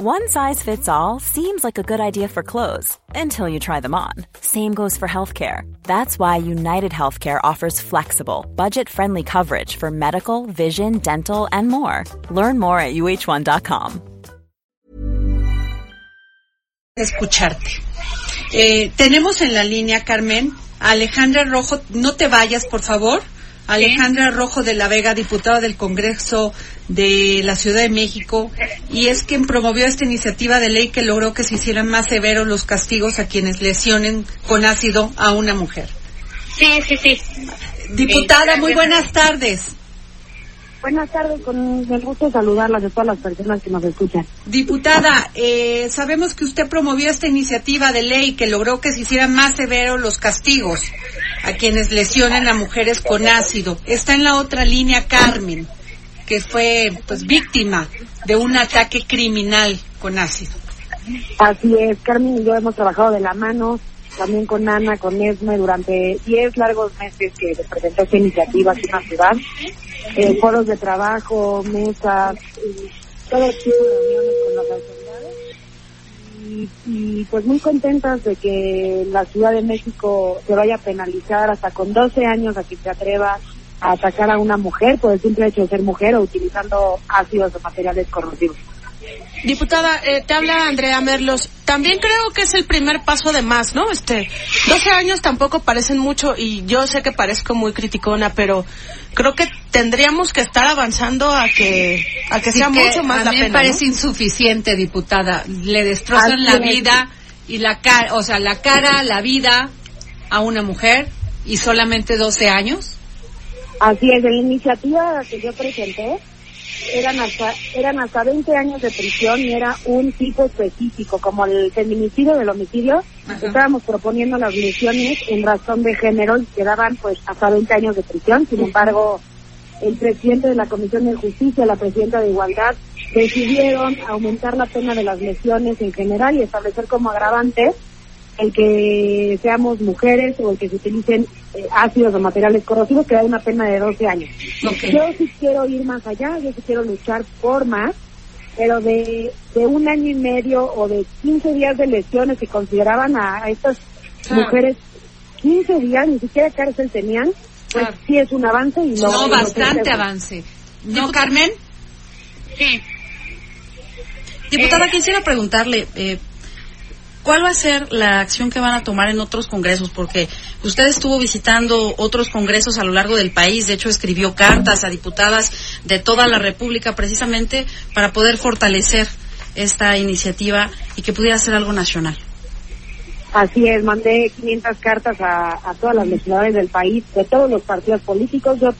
One size fits all seems like a good idea for clothes until you try them on. Same goes for healthcare. That's why United Healthcare offers flexible, budget friendly coverage for medical, vision, dental, and more. Learn more at uh1.com. Escucharte. Eh, tenemos en la línea, Carmen, Alejandra Rojo. No te vayas, por favor. Alejandra Rojo de la Vega, diputada del Congreso de la Ciudad de México, y es quien promovió esta iniciativa de ley que logró que se hicieran más severos los castigos a quienes lesionen con ácido a una mujer. Sí, sí, sí. Diputada, muy buenas tardes. Buenas tardes, con el gusto de saludarlas de todas las personas que nos escuchan. Diputada, eh, sabemos que usted promovió esta iniciativa de ley que logró que se hicieran más severos los castigos a quienes lesionen a mujeres con ácido. Está en la otra línea Carmen, que fue pues víctima de un ataque criminal con ácido. Así es, Carmen y yo hemos trabajado de la mano, también con Ana, con Esme, durante 10 largos meses que se presentó esta iniciativa aquí en la ciudad. Eh, foros de trabajo, mesas, todo tipo de reuniones con autoridades. Y, pues muy contentas de que la Ciudad de México se vaya a penalizar hasta con 12 años a que se atreva a atacar a una mujer por el simple hecho de ser mujer o utilizando ácidos o materiales corrosivos. Diputada, eh, te habla Andrea Merlos. También creo que es el primer paso de más, ¿no? Este, 12 años tampoco parecen mucho y yo sé que parezco muy criticona, pero creo que tendríamos que estar avanzando a que a que Sí, sea que mucho más a la mí me parece ¿no? insuficiente, diputada. Le destrozan la vida y la cara, o sea, la cara, la vida a una mujer y solamente 12 años. Así es, la iniciativa que yo presenté eran hasta, eran hasta 20 años de prisión y era un tipo específico, como el feminicidio del homicidio. Ajá. Estábamos proponiendo las lesiones en razón de género y quedaban pues hasta 20 años de prisión. Sin embargo, el presidente de la Comisión de Justicia, la presidenta de Igualdad, decidieron aumentar la pena de las lesiones en general y establecer como agravante el que seamos mujeres o el que se utilicen eh, ácidos o materiales corrosivos, que da una pena de 12 años. Yo sí quiero ir más allá, yo sí quiero luchar por más, pero de, de un año y medio o de 15 días de lesiones que consideraban a, a estas mujeres 15 días, ni siquiera cárcel tenían, pues sí es un avance y No, lo bastante avance. ¿No, Carmen? Sí. Diputada, Eh, quisiera preguntarle, eh, ¿cuál va a ser la acción que van a tomar en otros congresos? Porque usted estuvo visitando otros congresos a lo largo del país, de hecho escribió cartas a diputadas de toda la República precisamente para poder fortalecer esta iniciativa y que pudiera ser algo nacional. Así es, mandé 500 cartas a, todas las legisladores del país, de todos los partidos políticos. Yo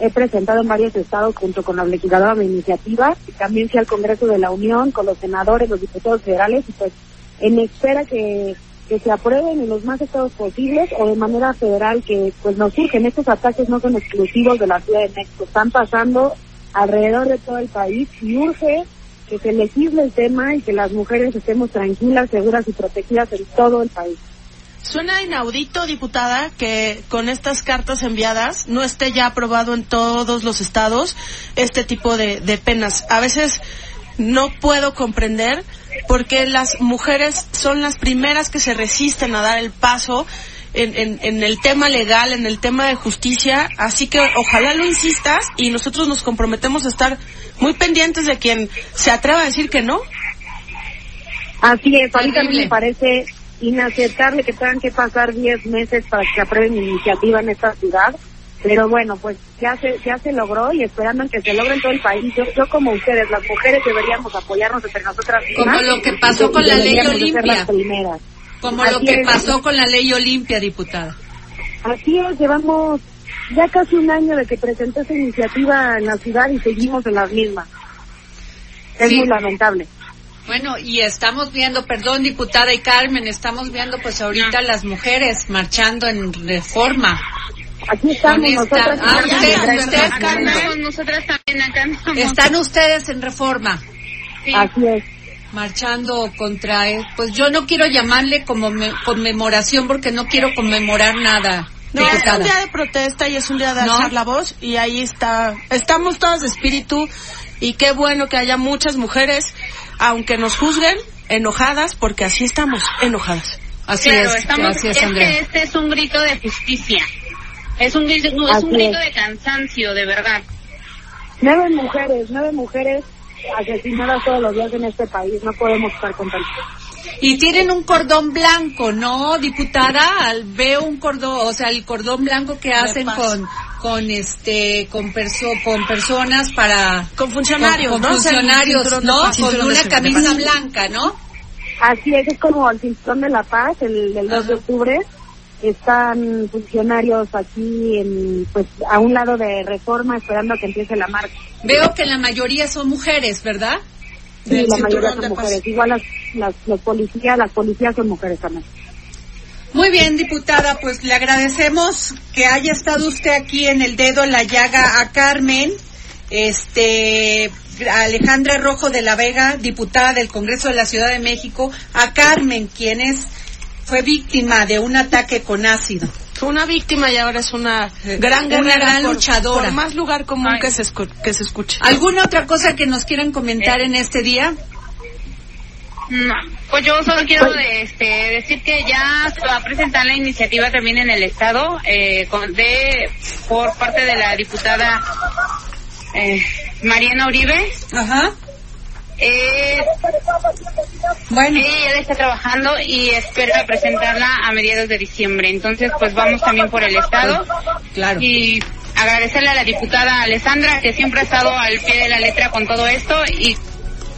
he presentado en varios estados junto con la legisladora de iniciativa y también fui al Congreso de la Unión con los senadores, los diputados federales y pues en espera que, que se aprueben en los más estados posibles o de manera federal que pues nos surgen. Estos ataques no son exclusivos de la Ciudad de México, están pasando alrededor de todo el país y urge que se legisle el tema y que las mujeres estemos tranquilas, seguras y protegidas en todo el país. Suena inaudito, diputada, que con estas cartas enviadas no esté ya aprobado en todos los estados este tipo de, de penas. A veces no puedo comprender por qué las mujeres son las primeras que se resisten a dar el paso en, en, en el tema legal, en el tema de justicia. Así que ojalá lo insistas y nosotros nos comprometemos a estar muy pendientes de quien se atreva a decir que no. Así es, a mí Terrible. también me parece inaceptable que tengan que pasar 10 meses para que se apruebe mi iniciativa en esta ciudad. Pero bueno, pues ya se, ya se logró y esperando en que se logre en todo el país. Yo, yo como ustedes, las mujeres deberíamos apoyarnos entre nosotras Como lo que pasó con la ley Olimpia. Como lo que es. pasó con la ley Olimpia, diputada. Así es, llevamos ya casi un año de que presenté esa iniciativa en la ciudad y seguimos en las mismas. Es Sí. muy lamentable. Bueno, y estamos viendo, perdón, diputada y Carmen, estamos viendo pues ahorita las mujeres marchando en reforma. Aquí estamos nosotras. Ah, usted- usted, Carmen. nosotras también acá. Están ustedes en reforma, Sí. Así es. marchando contra, eh, pues yo no quiero llamarle como me- conmemoración porque no quiero conmemorar nada, No, es un día de protesta y es un día de ¿No? alzar la voz y ahí está, estamos todas de espíritu y qué bueno que haya muchas mujeres aunque nos juzguen, enojadas, porque así estamos, enojadas. Así claro, es, estamos, gracias, es Andrea. que este es un grito de justicia. Es un, grito- no, es un grito de cansancio, de verdad. Nueve mujeres, nueve mujeres asesinadas todos los días en este país. No podemos estar contentos. Y tienen un cordón blanco, ¿no, diputada? Al- Veo un cordón, o sea, el cordón blanco que hacen con con este con perso con personas para Con funcionarios, con, ¿no? con O sea, el funcionarios, cinturón ¿no? paz. Con una camisa blanca, ¿no? Así es, es como el Cinturón de la Paz, el del 2 de octubre. Están funcionarios aquí en, pues, a un lado de Reforma esperando a que empiece la marcha. Veo que la mayoría son mujeres, ¿verdad? Sí, Del la mayoría son mujeres. Igual las, las, los policías, las policías son mujeres también. Muy bien, diputada, pues le agradecemos que haya estado usted aquí en el dedo en la llaga a Carmen, este a Alejandra Rojo de la Vega, diputada del Congreso de la Ciudad de México, a Carmen, quien es fue víctima de un ataque con ácido. Fue una víctima y ahora es una gran Una guerrera gran por- luchadora. Por más lugar común Ay. que se, escu- que se escuche. ¿Alguna otra cosa que nos quieran comentar en este día? No, pues yo solo quiero de- este, decir que ya se va a presentar la iniciativa también en el Estado eh, con- de por parte de la diputada eh, Mariana Uribe. Ajá. Eh, Bueno, la está trabajando y espera presentarla a mediados de diciembre. Entonces, pues vamos también por el Estado claro. y agradecerle a la diputada Alessandra que siempre ha estado al pie de la letra con todo esto y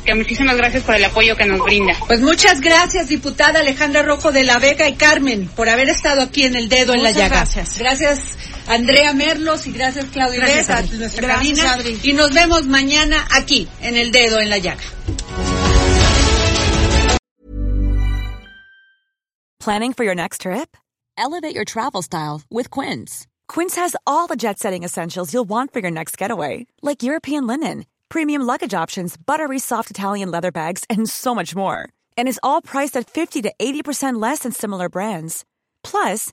que muchísimas gracias por el apoyo que nos brinda. Pues muchas gracias, diputada Alejandra Rojo de la Vega y Carmen, por haber estado aquí en el dedo en la Muchas llaga. gracias. Gracias, Andrea Merlos y gracias, Claudia Gracias, Inés, a nuestra Gracias, cabina. Adri. Y nos vemos mañana aquí, en el dedo en la llaga. Planning for your next trip? Elevate your travel style with Quince. Quince has all the jet setting essentials you'll want for your next getaway, like European linen, premium luggage options, buttery soft Italian leather bags, and so much more. And is all priced at 50 to 80% less than similar brands. Plus,